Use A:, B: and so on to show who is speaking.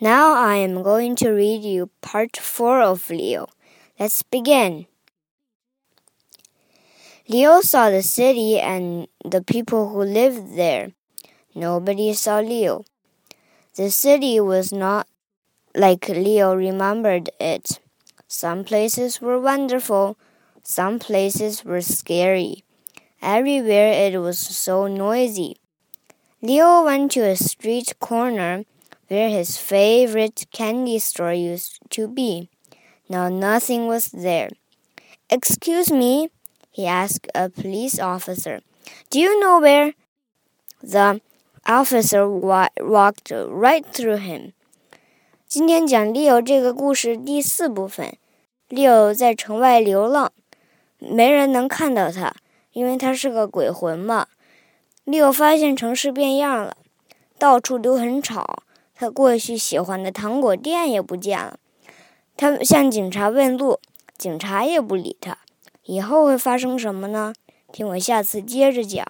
A: Now I am going to read you part four of Leo. Let's begin. Leo saw the city and the people who lived there. Nobody saw Leo. The city was not like Leo remembered it. Some places were wonderful, some places were scary. Everywhere it was so noisy. Leo went to a street corner where his favorite candy store used to be. Now nothing was there. Excuse me, he asked a police officer. Do you know where? The officer wa walked right through him. 今天讲 Leo 这个故事第四部分。Leo 在城外流浪，没人能看到他，因为他是个鬼魂嘛。Leo 发现城市变样了，到处都很吵。 他过去喜欢的糖果店也不见了。他向警察问路，警察也不理他。以后会发生什么呢？听我下次接着讲。